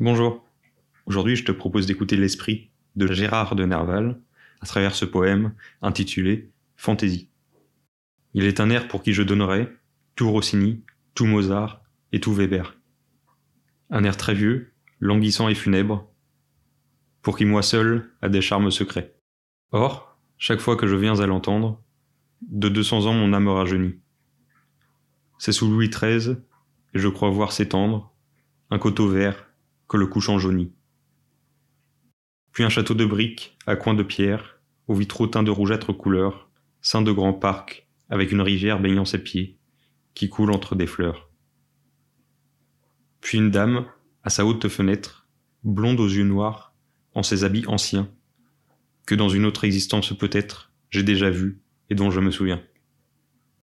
Bonjour. Aujourd'hui, je te propose d'écouter l'esprit de Gérard de Nerval à travers ce poème intitulé Fantaisie. Il est un air pour qui je donnerais tout Rossini, tout Mozart et tout Weber. Un air très vieux, languissant et funèbre, pour qui moi seul a des charmes secrets. Or, chaque fois que je viens à l'entendre, de deux cents ans mon âme rajeunit. C'est sous Louis XIII, et je crois voir s'étendre un coteau vert que le couchant jaunit. Puis un château de briques, à coins de pierre, aux vitraux teints de rougeâtre couleur, sein de grands parcs, avec une rivière baignant ses pieds, qui coule entre des fleurs. Puis une dame, à sa haute fenêtre, blonde aux yeux noirs, en ses habits anciens, que dans une autre existence peut-être j'ai déjà vue et dont je me souviens.